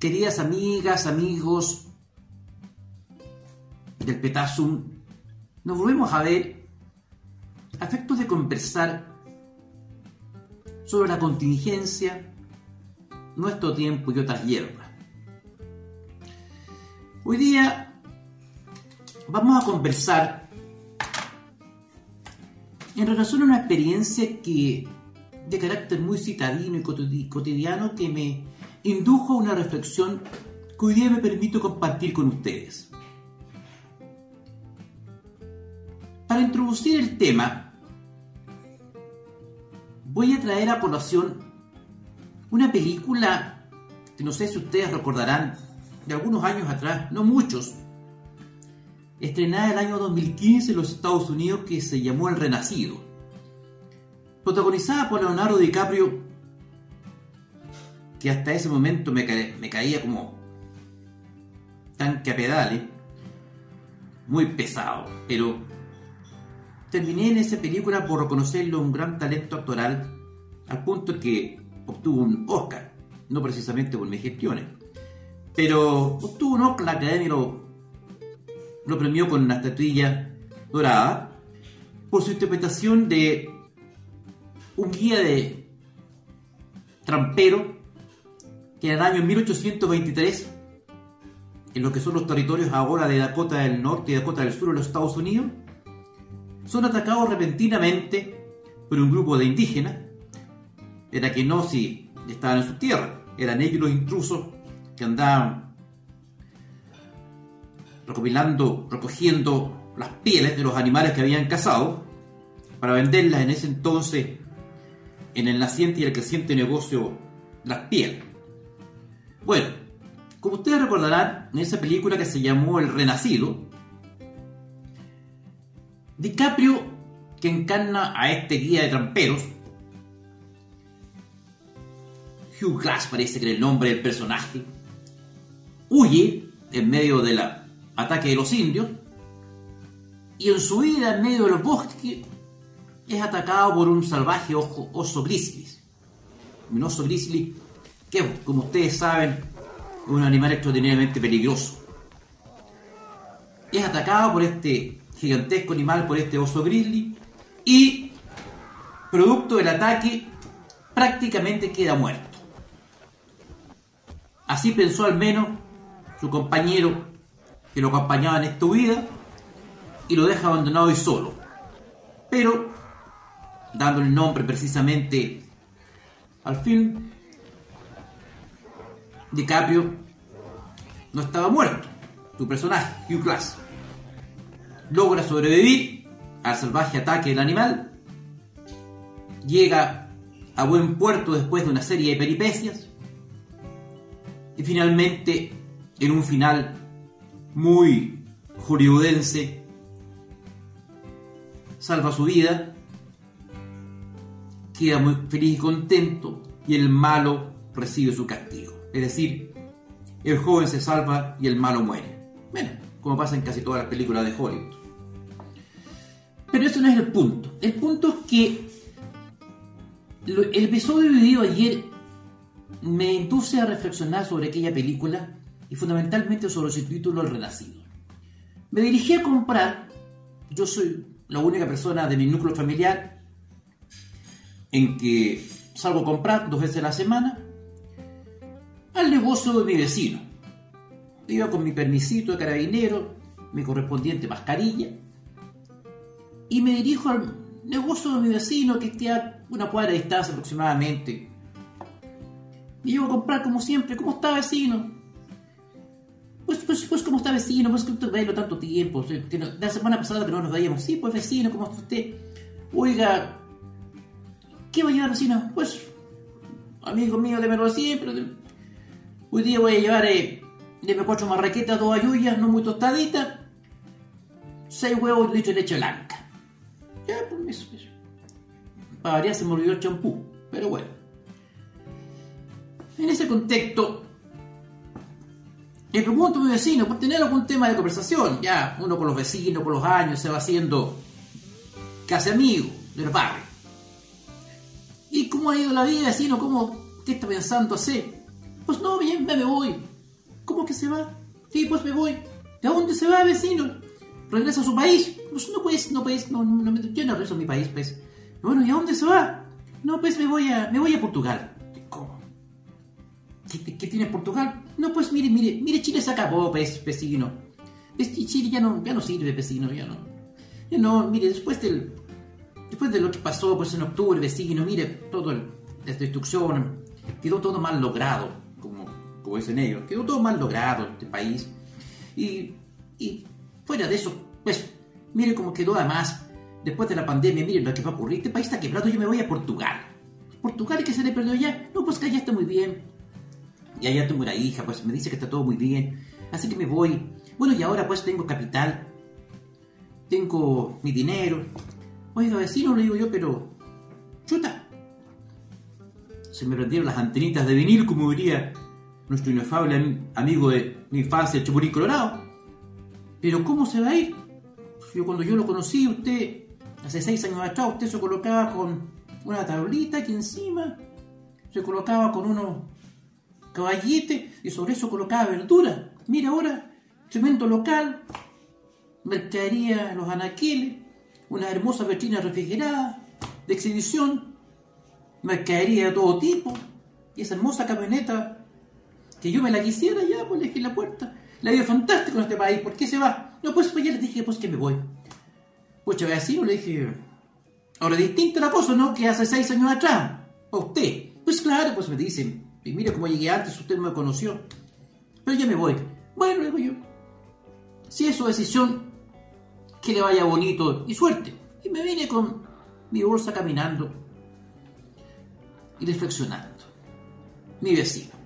queridas amigas, amigos del Petasum, nos volvemos a ver a efectos de conversar sobre la contingencia, nuestro tiempo y otras hierbas. Hoy día vamos a conversar en relación a una experiencia que de carácter muy citadino y cotidiano que me indujo una reflexión que hoy día me permito compartir con ustedes. Para introducir el tema, voy a traer a colación una película que no sé si ustedes recordarán de algunos años atrás, no muchos, estrenada el año 2015 en los Estados Unidos que se llamó El Renacido. Protagonizada por Leonardo DiCaprio, que hasta ese momento me, caía como tanque a pedales, muy pesado, pero terminé en esa película por reconocerlo un gran talento actoral, al punto que obtuvo un Oscar, no precisamente por mis gestiones, pero obtuvo un Oscar, la academia lo lo premió con una estatuilla dorada por su interpretación de un guía de trampero que en el año 1823, en lo que son los territorios ahora de Dakota del Norte y Dakota del Sur de los Estados Unidos, son atacados repentinamente por un grupo de indígenas, era que no si estaban en su tierra, eran ellos los intrusos que andaban recopilando, recogiendo las pieles de los animales que habían cazado para venderlas en ese entonces en el naciente y el creciente negocio las pieles. Bueno, como ustedes recordarán, en esa película que se llamó El Renacido, DiCaprio, que encarna a este guía de tramperos, Hugh Glass parece que era el nombre del personaje, huye en medio de la ataque de los indios, y en su vida en medio de los bosques es atacado por un salvaje oso grizzly. Un oso grizzly que, como ustedes saben, es un animal extraordinariamente peligroso. Es atacado por este gigantesco animal, por este oso grizzly, y producto del ataque prácticamente queda muerto. Así pensó al menos su compañero que lo acompañaba en esta vida y lo deja abandonado y solo. Pero, dando el nombre precisamente al film, DiCaprio no estaba muerto. Su personaje, Hugh Glass, logra sobrevivir al salvaje ataque del animal, llega a buen puerto después de una serie de peripecias y finalmente en un final muy hollywoodense, salva su vida, queda muy feliz y contento y el malo recibe su castigo. Es decir, el joven se salva y el malo muere. Bueno, como pasa en casi todas las películas de Hollywood. Pero eso no es el punto. El punto es que el episodio vivido ayer me induce a reflexionar sobre aquella película y fundamentalmente sobre su título El Renacido. Me dirigí a comprar, yo soy la única persona de mi núcleo familiar en que salgo a comprar dos veces a la semana, al negocio de mi vecino. Iba con mi permisito de carabinero, mi correspondiente mascarilla, y me dirijo al negocio de mi vecino que está una cuadra de distancia aproximadamente. Y llego a comprar como siempre, ¿cómo está vecino? Pues, pues, pues, ¿cómo está vecino? Pues, que verlo tanto tiempo. la semana pasada que no nos veíamos. Sí, pues, vecino, ¿cómo está usted? Oiga, ¿qué va a llevar, vecino? Pues, amigo mío, démelo siempre. Hoy día voy a llevar, eh, deme cuatro marraquetas, dos ayuyas, no muy tostaditas, seis huevos, litro de leche blanca. Ya, pues, eso, eso. Para variar se me olvidó el champú, pero bueno. En ese contexto, le pregunto a mi vecino por tener algún tema de conversación. Ya, uno con los vecinos, con los años, se va haciendo casi amigo del barrio. ¿Y cómo ha ido la vida, vecino? ¿Cómo, ¿Qué está pensando hacer? Pues no, bien, me voy. ¿Cómo que se va? Sí, pues me voy. ¿De dónde se va, vecino? Regresa a su país. Pues no puedes, no puedes, no, no, yo no regreso a mi país, pues. Bueno, ¿y a dónde se va? No, pues me voy a, me voy a Portugal. ¿Cómo? ¿Qué, tiene Portugal? No, pues mire, mire, mire, Chile se acabó, pues, vecino. Este Chile ya no, ya no sirve, vecino, ya no. Ya no, mire, después del, después de lo que pasó, pues en octubre, vecino, mire, todo la destrucción, quedó todo mal logrado, como, dicen ellos, quedó todo mal logrado este país. Y, y fuera de eso, pues, mire cómo quedó además después de la pandemia, miren lo que va a ocurrir, este país está quebrado, yo me voy a Portugal. Portugal, ¿qué se le perdió ya? No, pues que allá está muy bien. Y allá tengo una hija, pues me dice que está todo muy bien. Así que me voy. Bueno, y ahora pues tengo capital. Tengo mi dinero. Oiga, vecino, le digo yo, pero... Chuta. Se me prendieron las antenitas de vinil, como diría nuestro inefable amigo de mi infancia, el Chupurín Colorado. Pero ¿cómo se va a ir? Yo cuando yo lo conocí, usted Hace seis años atrás usted se colocaba con una tablita aquí encima, se colocaba con unos caballetes y sobre eso colocaba verdura. Mira ahora, cemento local, mercadería los anaqueles, una hermosa vitrina refrigerada, de exhibición, mercadería de todo tipo, y esa hermosa camioneta que yo me la quisiera ya, pues le dejé la puerta. La vida fantástico en este país, ¿por qué se va? No, pues, pues ya le dije pues que me voy. Pucha, vecino, le dije. Ahora, distinta la cosa, ¿no? Que hace seis años atrás. ¿A usted? Pues claro, pues me dicen. Y mire cómo llegué antes, usted me conoció. Pero ya me voy. Bueno, digo yo. Si es su decisión, que le vaya bonito y suerte. Y me vine con mi bolsa caminando y reflexionando. Mi vecino.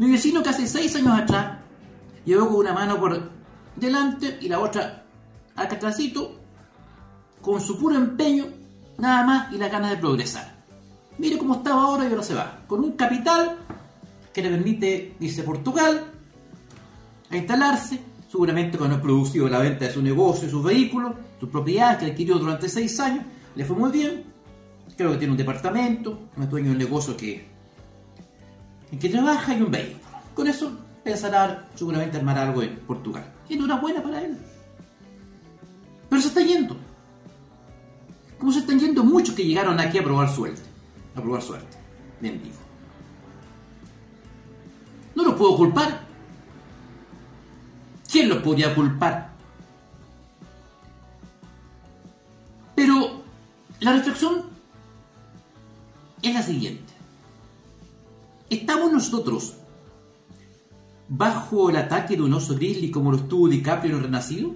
Mi vecino que hace seis años atrás llegó con una mano por delante y la otra al catracito con su puro empeño, nada más y la ganas de progresar. Mire cómo estaba ahora y ahora se va. Con un capital que le permite irse a Portugal a instalarse, seguramente con el producido la venta de su negocio, sus vehículos, sus propiedades que adquirió durante seis años, le fue muy bien. Creo que tiene un departamento, un dueño de negocio que, en que trabaja y un vehículo. Con eso pensará seguramente armar algo en Portugal. Y enhorabuena para él. Pero se está yendo. Como se están yendo muchos que llegaron aquí a probar suerte. A probar suerte. Mendigo. No los puedo culpar. ¿Quién los podría culpar? Pero la reflexión es la siguiente. ¿Estamos nosotros bajo el ataque de un oso grizzly como lo estuvo DiCaprio en el Renacido?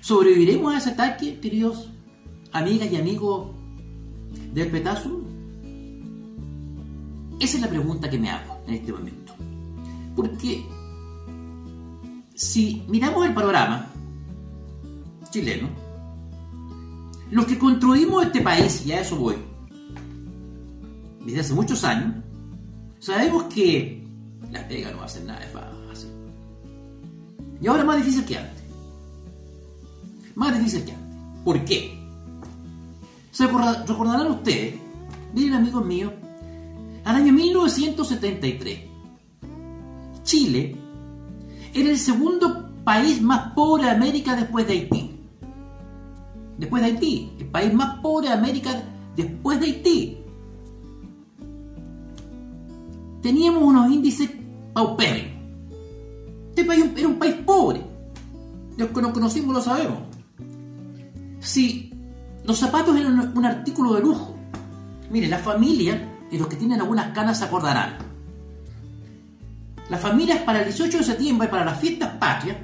¿Sobreviviremos a ese ataque, queridos amigas y amigos del petazo? Esa es la pregunta que me hago en este momento. Porque si miramos el panorama chileno, los que construimos este país, y a eso voy, desde hace muchos años, sabemos que la pega no va a ser nada fácil. Y ahora más difícil que antes. Más difícil que antes. ¿Por qué? Se recordarán ustedes, miren amigos míos, al año 1973, Chile era el segundo país más pobre de América después de Haití. Después de Haití, el país más pobre de América después de Haití. Teníamos unos índices paupérrimos. Este país era un país pobre. Los que nos conocimos lo sabemos. Si los zapatos eran un artículo de lujo. Mire, la familia, y los que tienen algunas canas acordarán. Las familias para el 18 de septiembre, para las fiestas patrias,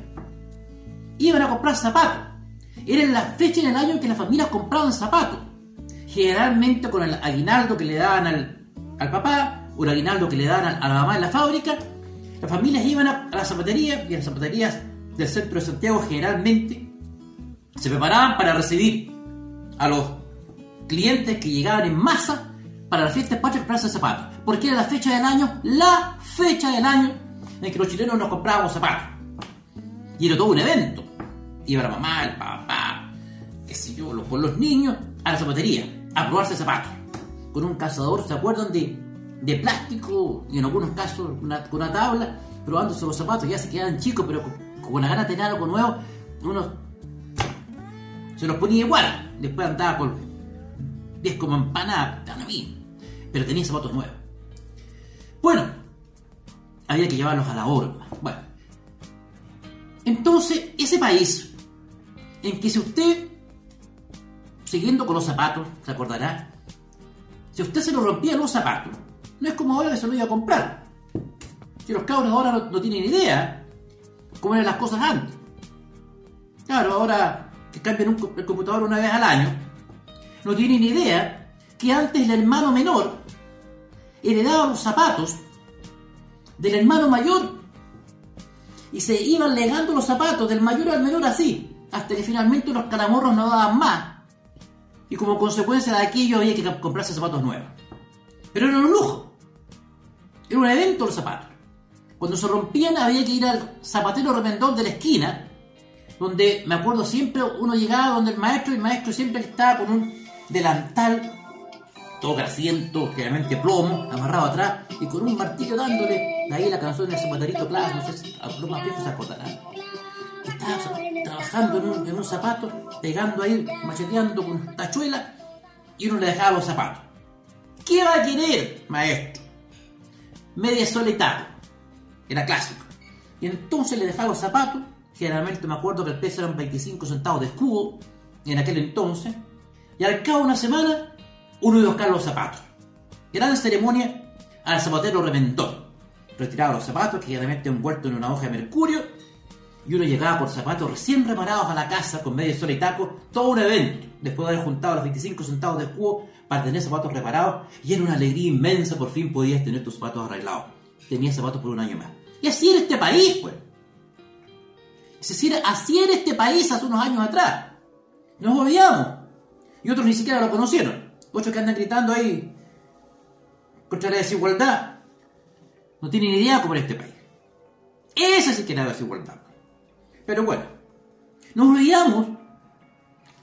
iban a comprar zapatos. Era la fecha en el año en que las familias compraban zapatos. Generalmente con el aguinaldo que le daban al, al papá, o que le daban a la mamá en la fábrica, las familias iban a, a la zapatería y las zapaterías del centro de Santiago generalmente se preparaban para recibir a los clientes que llegaban en masa para la fiesta patria comprarse zapatos. Porque era la fecha del año, la fecha del año en que los chilenos nos comprábamos zapatos. Y era todo un evento. Iba la mamá, el papá, qué sé yo, los, los niños a la zapatería a probarse zapatos. Con un cazador, ¿se acuerdan de de plástico y en algunos casos con una tabla, probándose los zapatos, ya se quedaban chicos, pero con, la gana de tener algo nuevo, uno se los ponía igual. Después andaba con 10 como empanada, pero tenía zapatos nuevos. Bueno, había que llevarlos a la horma. Bueno, entonces ese país en que si usted, siguiendo con los zapatos, se acordará, si usted se lo rompía los zapatos, no es como ahora que se lo iba a comprar. Si los cabros ahora no, tienen idea cómo eran las cosas antes. Claro, ahora que cambian un, el computador una vez al año, no tienen idea que antes el hermano menor heredaba los zapatos del hermano mayor y se iban legando los zapatos del mayor al menor así, hasta que finalmente los calamorros no daban más. Y como consecuencia de aquello había que comprarse zapatos nuevos. Pero era un lujo. Era un evento los zapatos. Cuando se rompían había que ir al zapatero remendón de la esquina, donde me acuerdo siempre uno llegaba donde el maestro y el maestro siempre estaba con un delantal todo grasiento, generalmente plomo, amarrado atrás y con un martillo dándole de ahí la canción de Zapaterito Plaza, no sé si a los más viejos se acordarán. Estaba trabajando en un, en un, zapato, pegando ahí, macheteando con tachuela y uno le dejaba los zapatos. ¿Qué va a querer, maestro? Media sola Era clásico. Y entonces le dejaba los zapatos, generalmente me acuerdo que el peso eran 25 centavos de escudo en aquel entonces, y al cabo de una semana uno iba a buscar los zapatos. Gran ceremonia al zapatero reventó. Retiraba los zapatos, que generalmente envueltos en una hoja de mercurio, y uno llegaba por zapatos recién reparados a la casa con medio sol y taco, todo un evento, después de haber juntado los 25 centavos de escudo para tener zapatos reparados, y era una alegría inmensa, por fin podías tener tus zapatos arreglados. Tenías zapatos por un año más. Y así era este país, pues. Es decir, así era este país hace unos años atrás. Nos olvidamos. Y otros ni siquiera lo conocieron. Muchos que andan gritando ahí contra la desigualdad no tienen idea cómo era este país. Esa sí que era la desigualdad. Pero bueno, nos olvidamos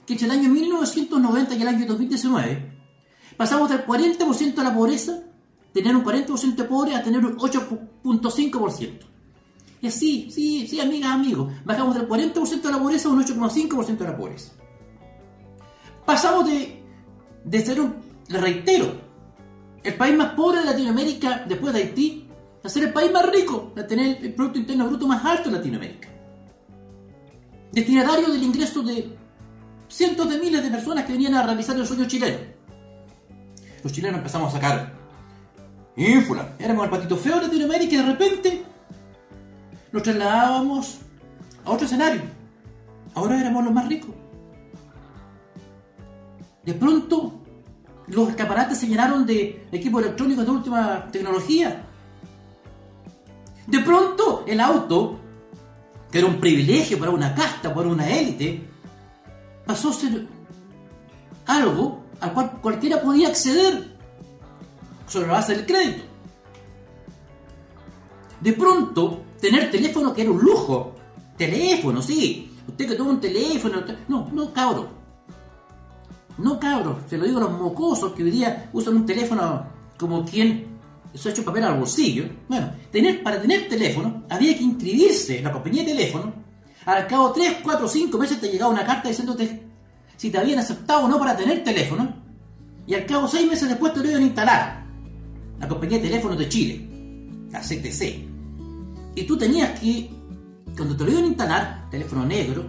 que entre el año 1990 y el año 2019 pasamos del 40% de la pobreza, tener un 40% de pobre, a tener un 8.5%. Y así, sí, sí, amigas, amigos, bajamos del 40% de la pobreza a un 8.5% de la pobreza. Pasamos de de ser un, le reitero, el país más pobre de Latinoamérica después de Haití, a ser el país más rico, a tener el Producto Interno Bruto más alto de Latinoamérica. Destinatario del ingreso de cientos de miles de personas que venían a realizar el sueño chileno. Los chilenos empezamos a sacar ínfula, éramos el patito feo de Latinoamérica y de repente nos trasladábamos a otro escenario. Ahora éramos los más ricos. De pronto, los escaparates se llenaron de equipos electrónicos de última tecnología. De pronto, el auto, que era un privilegio para una casta, para una élite, pasó a ser algo al cual cualquiera podía acceder sobre la base del crédito. De pronto, tener teléfono que era un lujo. Teléfono, sí. Usted que tuvo un teléfono. No, no, cabrón no cabros, se lo digo a los mocosos que hoy día usan un teléfono como quien se ha hecho papel al bolsillo. Bueno, tener, para tener teléfono había que inscribirse en la compañía de teléfono. Al cabo de 3, 4, 5 meses te llegaba una carta diciéndote si te habían aceptado o no para tener teléfono. Y al cabo 6 meses después te lo iban a instalar. La compañía de teléfonos de Chile, la CTC. Y tú tenías que, cuando te lo iban a instalar, teléfono negro,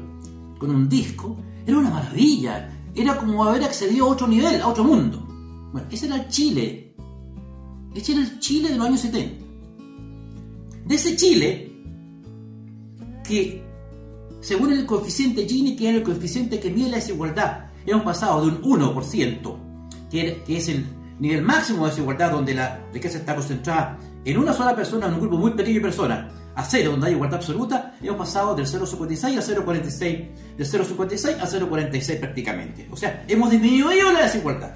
con un disco, era una maravilla era como haber accedido a otro nivel, a otro mundo. Bueno, ese era el Chile. Ese era el Chile de los años 70. De ese Chile, que según el coeficiente Gini, que era el coeficiente que mide la desigualdad, hemos pasado de un 1%, que, que es el nivel máximo de desigualdad donde la riqueza está concentrada en una sola persona, en un grupo muy pequeño de personas, a cero, donde hay igualdad absoluta, hemos pasado del 0,56 a 0,46, del 0,56 a 0,46 prácticamente. O sea, hemos disminuido la desigualdad.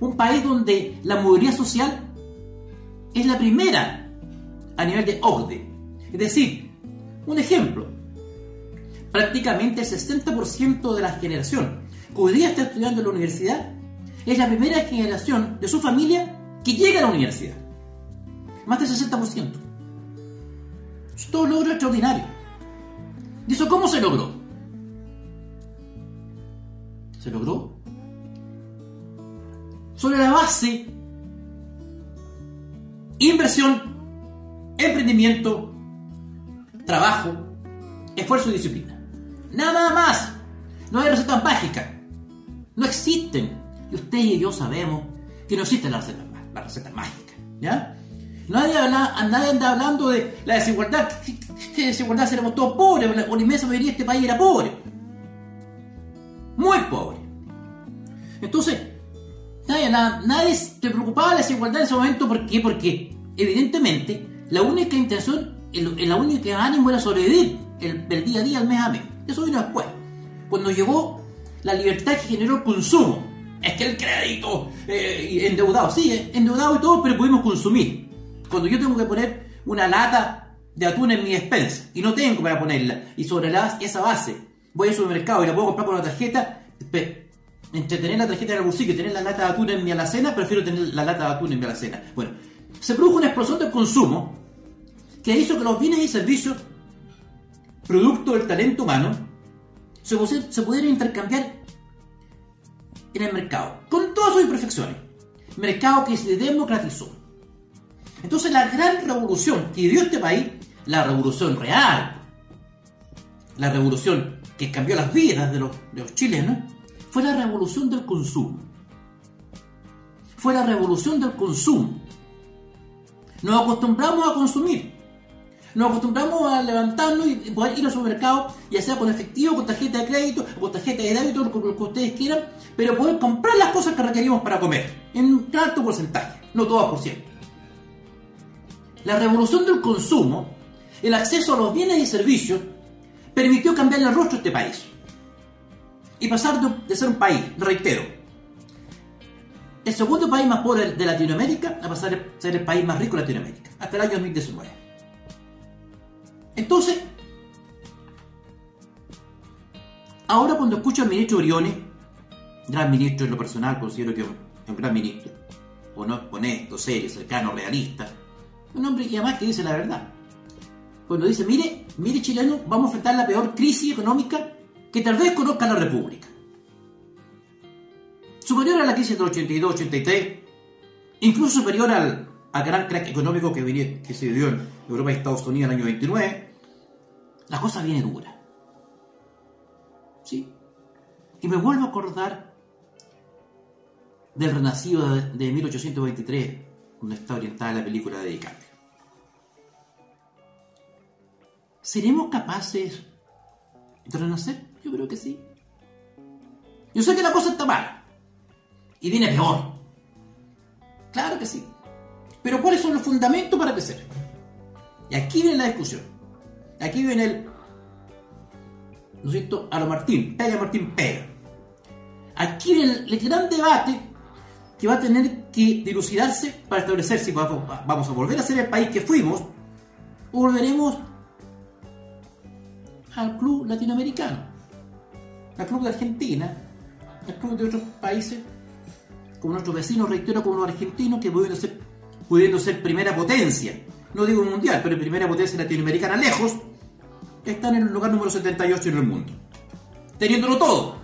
Un país donde la movilidad social es la primera a nivel de OCDE. Es decir, un ejemplo, prácticamente el 60% de la generación que hoy día está estudiando en la universidad es la primera generación de su familia que llega a la universidad. Más del 60%. Es todo logro extraordinario. ¿Y cómo se logró? Se logró sobre la base inversión, emprendimiento, trabajo, esfuerzo y disciplina. Nada más. No hay recetas mágicas. No existen. Y usted y yo sabemos que no existen las recetas, las mágicas. ¿Ya? Nadie, anda hablando de la desigualdad. ¿Qué desigualdad? Seremos todos pobres. La inmensa mayoría de este país era pobre. Muy pobre. Entonces, nadie, nadie se preocupaba de la desigualdad en ese momento. ¿Por qué? Porque, evidentemente, la única intención, el, la única ánimo era sobrevivir el, día a día, el mes a mes. Eso vino después. Cuando llegó la libertad que generó el consumo. Es que el crédito, eh, endeudado, sí, eh, endeudado y todo, pero pudimos consumir. Cuando yo tengo que poner una lata de atún en mi despensa y no tengo para ponerla, y sobre la, esa base voy al supermercado y la puedo comprar con una tarjeta, entre tener la tarjeta en el bolsillo y tener la lata de atún en mi alacena, prefiero tener la lata de atún en mi alacena. Bueno, se produjo una explosión del consumo que hizo que los bienes y servicios, producto del talento humano, se, se pudieran intercambiar en el mercado, con todas sus imperfecciones. Mercado que se democratizó. Entonces la gran revolución que dio este país, la revolución real, la revolución que cambió las vidas de los chilenos, fue la revolución del consumo. Fue la revolución del consumo. Nos acostumbramos a consumir. Nos acostumbramos a levantarnos y poder ir al supermercado, ya sea con efectivo, con tarjeta de crédito, con tarjeta de débito, lo que ustedes quieran, pero poder comprar las cosas que requerimos para comer, en un alto porcentaje, no todas por ciento. La revolución del consumo, el acceso a los bienes y servicios, permitió cambiar el rostro de este país. Y pasar de, ser un país, reitero, el segundo país más pobre de Latinoamérica a pasar a ser el país más rico de Latinoamérica, hasta el año 2019. Entonces, ahora cuando escucho al ministro Briones, gran ministro en lo personal, considero que es un gran ministro, honesto, serio, cercano, realista, un hombre que además que dice la verdad. Cuando dice, mire, mire chileno, vamos a enfrentar la peor crisis económica que tal vez conozca la República. Superior a la crisis del 82-83, incluso superior al, gran crack económico que, se vivió en Europa y Estados Unidos en el año 29, la cosa viene dura. ¿Sí? Y me vuelvo a acordar del renacido de, de 1823, donde está orientada la película de DiCaprio. ¿Seremos capaces de renacer? Yo creo que sí. Yo sé que la cosa está mala. Y viene peor. Claro que sí. Pero ¿cuáles son los fundamentos para crecer? Y aquí viene la discusión. Aquí viene el... ¿No es cierto? A lo Martín. Pega Martín, pega. Aquí viene el, el gran debate que va a tener que dilucidarse para establecer si vamos a volver a ser el país que fuimos o volveremos al club latinoamericano, al club de Argentina, al club de otros países, como nuestros vecinos, reitero, como los argentinos, que pudiendo ser, pudiendo ser primera potencia, no digo mundial, pero primera potencia latinoamericana lejos, están en el lugar número 78 en el mundo, teniéndolo todo.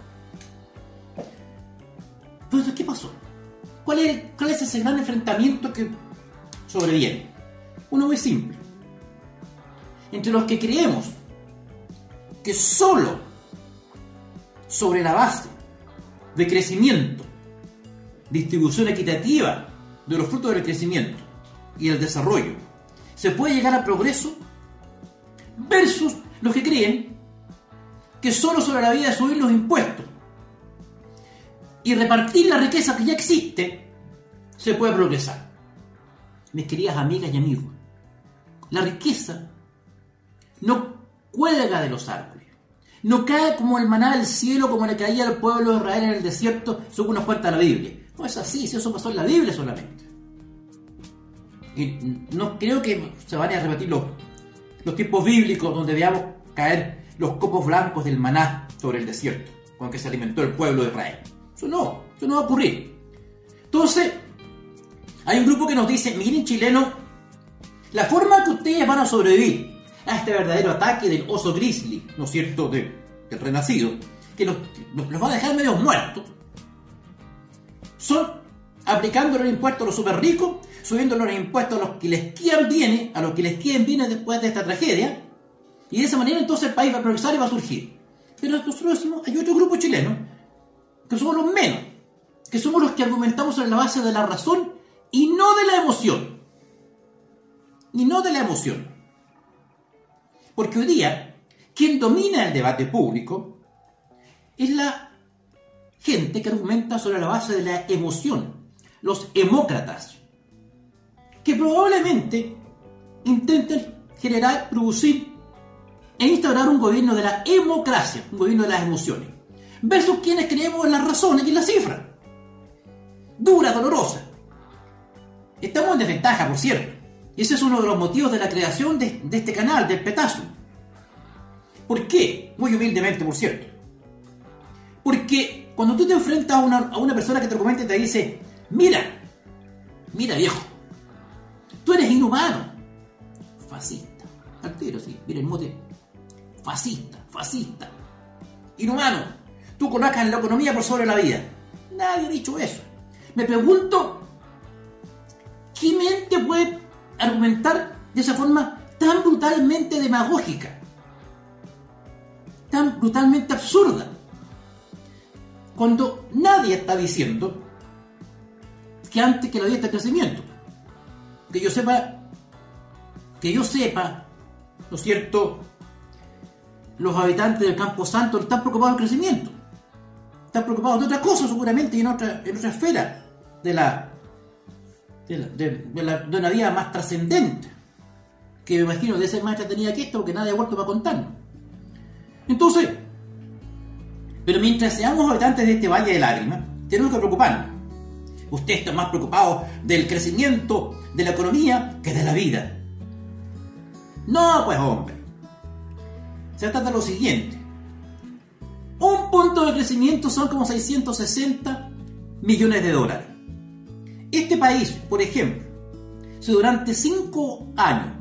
Entonces, ¿qué pasó? ¿Cuál es, ese gran enfrentamiento que sobreviene? Uno muy simple. Entre los que creemos que solo sobre la base de crecimiento, distribución equitativa de los frutos del crecimiento y el desarrollo, se puede llegar al progreso, versus los que creen que solo sobre la vida de subir los impuestos y repartir la riqueza que ya existe, se puede progresar. Mis queridas amigas y amigos, la riqueza no cuelga de los árboles, no cae como el maná del cielo, como le caía al pueblo de Israel en el desierto, según nos cuenta la Biblia. No es así, si eso pasó en la Biblia solamente. Y no creo que se vayan a repetir los, los tiempos bíblicos donde veamos caer los copos blancos del maná sobre el desierto, con que se alimentó el pueblo de Israel. Eso no, eso no va a ocurrir. Entonces, Hay un grupo que nos dice, miren chileno, la forma que ustedes van a sobrevivir a este verdadero ataque del oso grizzly, ¿no es cierto?, del renacido, que los, los va a dejar medio muertos, son aplicando los impuestos a los super ricos, subiendo los impuestos a los que les quieran bien, a los que les quieran bien después de esta tragedia, y de esa manera entonces el país va a progresar y va a surgir. Pero nosotros decimos, hay otro grupo chileno, que somos los menos, que somos los que argumentamos sobre la base de la razón y no de la emoción. Y no de la emoción. Porque hoy día, quien domina el debate público es la gente que argumenta sobre la base de la emoción, los hemócratas, que probablemente intenten generar, producir e instaurar un gobierno de la democracia, un gobierno de las emociones, versus quienes creemos en las razones y en las cifras. Dura, dolorosa. Estamos en desventaja, por cierto. Ese es uno de los motivos de la creación de, este canal, del Petazo. ¿Por qué? Muy humildemente, por cierto. Porque cuando tú te enfrentas a una, a una persona que te comenta y te dice, mira, mira viejo, tú eres inhumano, fascista, al tiro, sí, mira el mote, fascista, fascista, inhumano, tú colocas la economía por sobre la vida. Nadie ha dicho eso. Me pregunto, ¿qué mente puede argumentar de esa forma tan brutalmente demagógica? Tan brutalmente absurda. Cuando nadie está diciendo que antes que la está el crecimiento. Que yo sepa, que yo sepa, ¿no es cierto? Los habitantes del Campo Santo están preocupados del crecimiento. Están preocupados de otras cosas seguramente y en otra, en otra esfera de la, de, la, de, una vida más trascendente. Que me imagino de ser más tenía que esto porque nadie ha vuelto para contar. Entonces, pero mientras seamos habitantes de este valle de lágrimas, tenemos que preocuparnos. Usted está más preocupado del crecimiento de la economía que de la vida. No, pues hombre. Se trata de lo siguiente. Un punto de crecimiento son como 660 millones de dólares. Este país, por ejemplo, si durante 5 años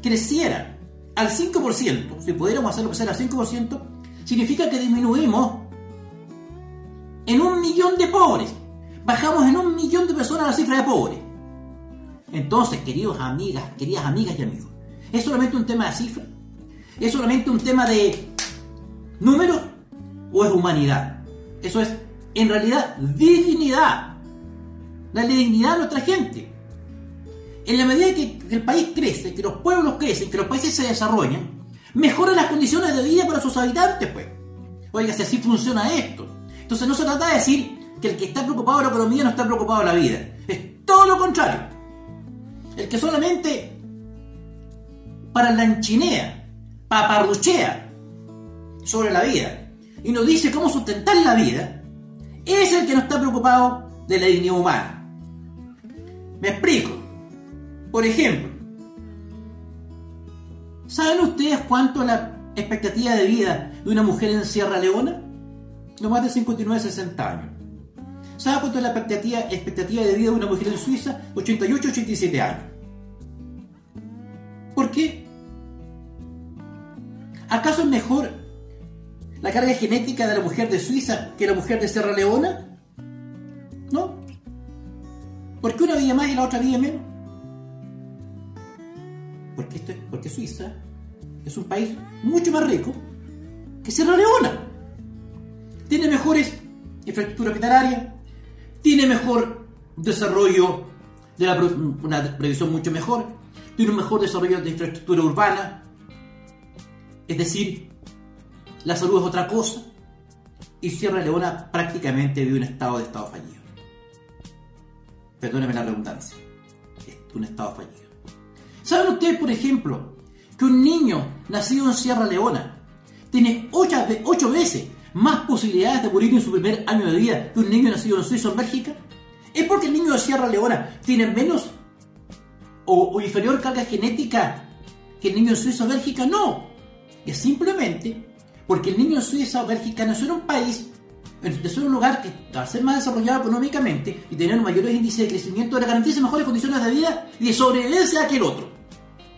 creciera al 5%, si pudiéramos hacerlo crecer al 5%, significa que disminuimos en un millón de pobres. Bajamos en un millón de personas la cifra de pobres. Entonces, queridos amigas, queridas amigas y amigos, ¿es solamente un tema de cifra? ¿Es solamente un tema de números? ¿O es humanidad? Eso es, en realidad, dignidad. La dignidad de nuestra gente. En la medida que, el país crece, que los pueblos crecen, que los países se desarrollan, mejoran las condiciones de vida para sus habitantes, pues. Oiga, si así funciona esto. Entonces no se trata de decir que el que está preocupado de la economía no está preocupado de la vida. Es todo lo contrario. El que solamente para lanchinea, paparruchea sobre la vida y nos dice cómo sustentar la vida, es el que no está preocupado de la dignidad humana. Me explico. Por ejemplo, ¿saben ustedes cuánto es la expectativa de vida de una mujer en Sierra Leona? No más de 59-60 años. ¿Sabe cuánto es la expectativa, de vida de una mujer en Suiza? 88-87 años. ¿Por qué? ¿Acaso es mejor la carga genética de la mujer de Suiza que la mujer de Sierra Leona? ¿No? ¿Por qué una vive más y la otra vive menos? Porque, esto es, porque Suiza es un país mucho más rico que Sierra Leona tiene mejores infraestructura hospitalaria, tiene mejor desarrollo de la una previsión mucho mejor, tiene un mejor desarrollo de infraestructura urbana, es decir, la salud es otra cosa, y Sierra Leona prácticamente vive un estado de estado fallido. Perdóneme la redundancia, es un estado fallido. ¿Saben ustedes, por ejemplo, que un niño nacido en Sierra Leona tiene ocho veces más posibilidades de morir en su primer año de vida que un niño nacido en Suiza o en Bélgica? ¿Es porque el niño de Sierra Leona tiene menos o, inferior carga genética que el niño en Suiza o Bélgica? No. Es simplemente porque el niño en Suiza o Bélgica nació en un país de ser un lugar que al ser más desarrollado económicamente y tener mayores índices de crecimiento le garantiza mejores condiciones de vida y de sobrevivencia que el otro,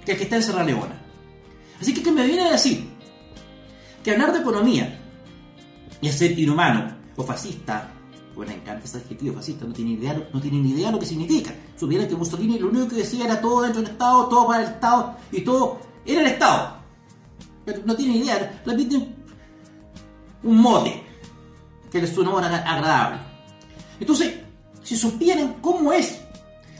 que el que está en Sierra Leona. Así que, ¿qué me viene a decir? Que hablar de economía y ser inhumano o fascista, bueno, encanta ese adjetivo fascista, no tiene, idea, no tiene ni idea lo que significa. Supieran que Mussolini lo único que decía era todo dentro del Estado, todo para el Estado y todo era el Estado. Pero no tiene idea, repiten un mote que les suena agradable. Entonces, si supieran cómo es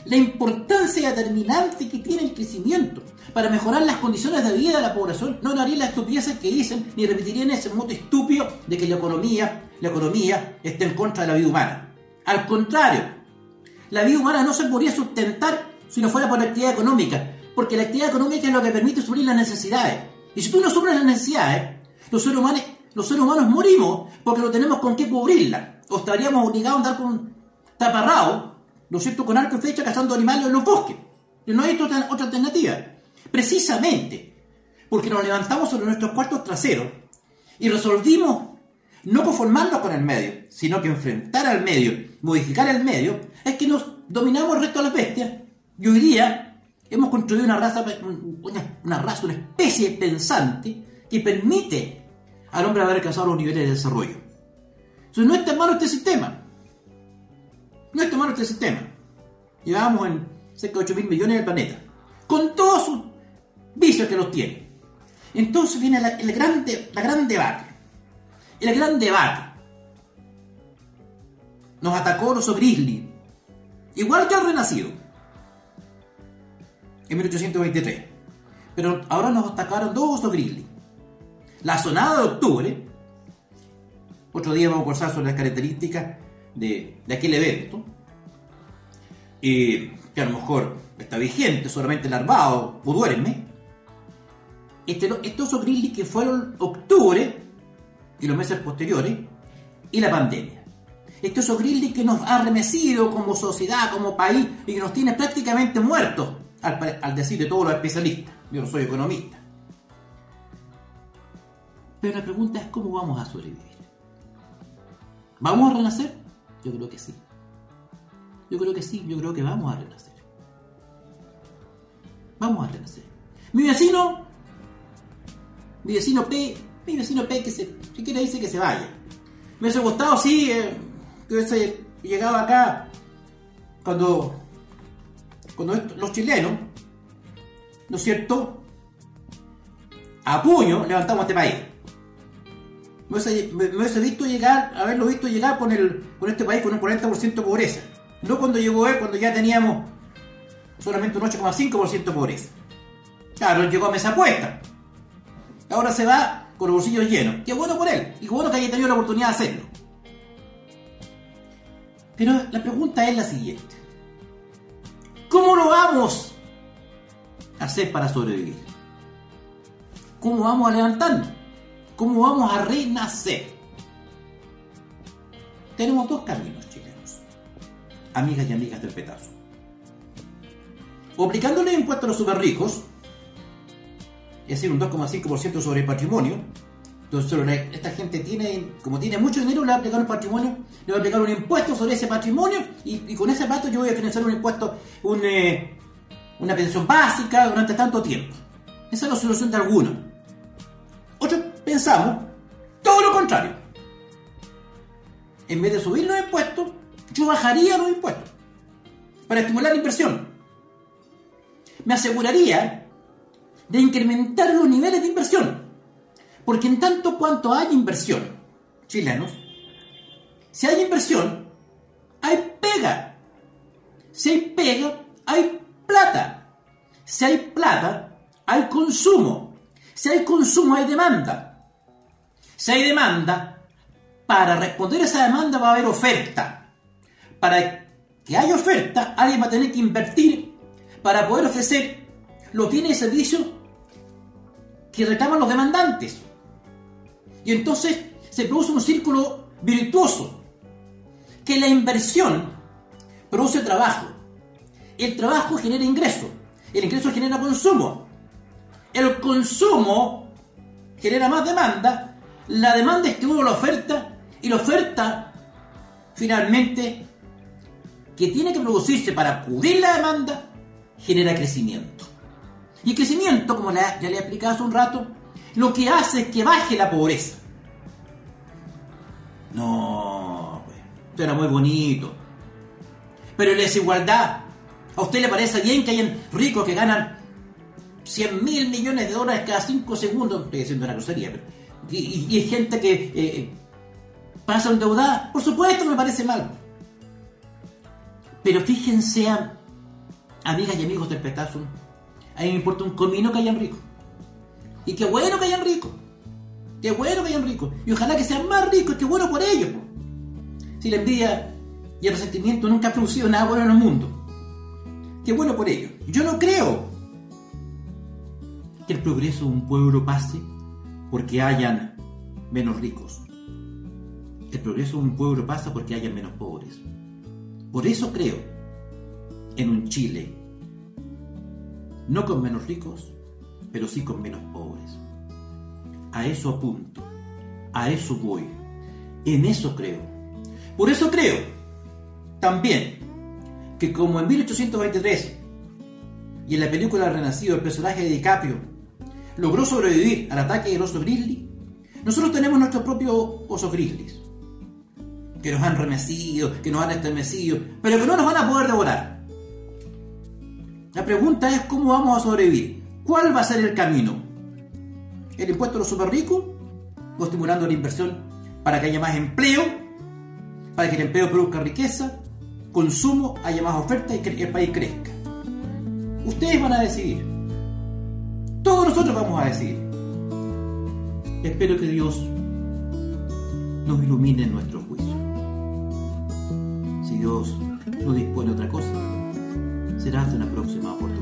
la importancia determinante que tiene el crecimiento para mejorar las condiciones de vida de la población, no harían las estupideces que dicen ni repetirían ese mote estúpido de que la economía, la economía está en contra de la vida humana. Al contrario, la vida humana no se podría sustentar si no fuera por la actividad económica, porque la actividad económica es lo que permite suplir las necesidades. Y si tú no suples las necesidades, los seres humanos, los seres humanos morimos porque no tenemos con qué cubrirla. O estaríamos obligados a andar con taparrado, ¿no es cierto?, con arco y flecha cazando animales en los bosques. Y no hay otra alternativa. Precisamente porque nos levantamos sobre nuestros cuartos traseros y resolvimos no conformarnos con el medio, sino que enfrentar al medio, modificar el medio, es que nos dominamos el resto de las bestias. Y hoy día hemos construido una raza, una, raza, una especie pensante que permite al hombre haber alcanzado los niveles de desarrollo. Entonces no está en malo este sistema. No está en malo este sistema. Llevamos en cerca de 8 mil millones del planeta. Con todos sus vicios que los tiene. Entonces viene el gran, la gran debate. El gran debate. Nos atacó el oso grizzly. Igual que el renacido. En 1823. Pero ahora nos atacaron dos osos grizzly. La sonada de octubre. Otro día vamos a conversar sobre las características de, aquel evento. y que a lo mejor está vigente, solamente larvado o duerme. Este, estos grizzly que fueron octubre y los meses posteriores y la pandemia. Oso grizzly que nos ha remecido como sociedad, como país y que nos tiene prácticamente muertos, al decir de todos los especialistas. Yo no soy economista. Pero la pregunta es cómo vamos a sobrevivir. ¿Vamos a renacer? Yo creo que sí. Yo creo que sí, yo creo que vamos a renacer. Vamos a renacer. Mi vecino mi vecino P, mi vecino P que se, si quiere dice que se vaya. Me hubiese gustado, sí, eh, que hubiese llegado acá cuando, cuando los chilenos, ¿no es cierto? A puño levantamos este país. Me hubiese, visto llegar, haberlo visto llegar con, el, con este país con un 40% de pobreza. No cuando llegó él, cuando ya teníamos solamente un 8,5% de pobreza. Claro, llegó a mesa puesta. Ahora se va con los bolsillos llenos. Qué bueno por él. Y qué bueno que haya tenido la oportunidad de hacerlo. Pero la pregunta es la siguiente. ¿Cómo lo vamos a hacer para sobrevivir? ¿Cómo vamos a levantarnos? ¿Cómo vamos a renacer? Tenemos dos caminos chilenos, amigas y amigas del petazo. O aplicándole impuestos a los super ricos, es decir, un 2,5% sobre el patrimonio. Entonces, esta gente tiene, como tiene mucho dinero, le va a aplicar un patrimonio, le va a aplicar un impuesto sobre ese patrimonio y, con ese plato yo voy a financiar un impuesto, eh, una pensión básica durante tanto tiempo. Esa es la solución de algunos. Otros pensamos todo lo contrario. En vez de subir los impuestos, yo bajaría los impuestos para estimular la inversión. Me aseguraría de incrementar los niveles de inversión. Porque en tanto cuanto hay inversión, chilenos, si hay inversión, hay pega. Si hay pega, hay plata. Si hay plata, hay consumo. Si hay consumo, hay demanda. Si hay demanda, para responder a esa demanda va a haber oferta. Para que haya oferta, alguien va a tener que invertir para poder ofrecer los bienes y servicios que reclaman los demandantes. Y entonces se produce un círculo virtuoso, que la inversión produce trabajo, el trabajo genera ingreso, el ingreso genera consumo, el consumo genera más demanda, la demanda estimula la oferta Y la oferta, finalmente, que tiene que producirse para cubrir la demanda, genera crecimiento. Y el crecimiento, como ya le he explicado hace un rato, lo que hace es que baje la pobreza. No, pues, era muy bonito. Pero la desigualdad, ¿a usted le parece bien que hayan ricos que ganan 100 mil millones de dólares cada 5 segundos? Estoy diciendo una grosería, pero. Y, hay gente que eh, pasa endeudada. Por supuesto, me parece mal. Pero fíjense, amigas y amigos del petazo, a mí me importa un comino que hayan ricos. Y qué bueno que hayan ricos. Qué bueno que hayan ricos. Y ojalá que sean más ricos, qué bueno por ellos. Si la envidia y el resentimiento nunca han producido nada bueno en el mundo. Qué bueno por ellos. Yo no creo que el progreso de un pueblo pase porque hayan menos ricos. El progreso de un pueblo pasa porque hayan menos pobres. Por eso creo en un Chile, no con menos ricos, pero sí con menos pobres. A eso apunto, a eso voy, en eso creo. Por eso creo también que como en 1823 y en la película Renacido el personaje de DiCaprio logró sobrevivir al ataque del oso grizzly, nosotros tenemos nuestro propio oso grizzly que nos han renacido, que nos han estremecido, pero que no nos van a poder devorar. La pregunta es cómo vamos a sobrevivir. ¿Cuál va a ser el camino? ¿El impuesto a los super ricos? ¿O estimulando la inversión para que haya más empleo? ¿Para que el empleo produzca riqueza? Consumo, haya más oferta y que el país crezca. Ustedes van a decidir. Todos nosotros vamos a decidir. Espero que Dios nos ilumine en nuestro juicio. Si Dios no dispone otra cosa, será hasta una próxima oportunidad.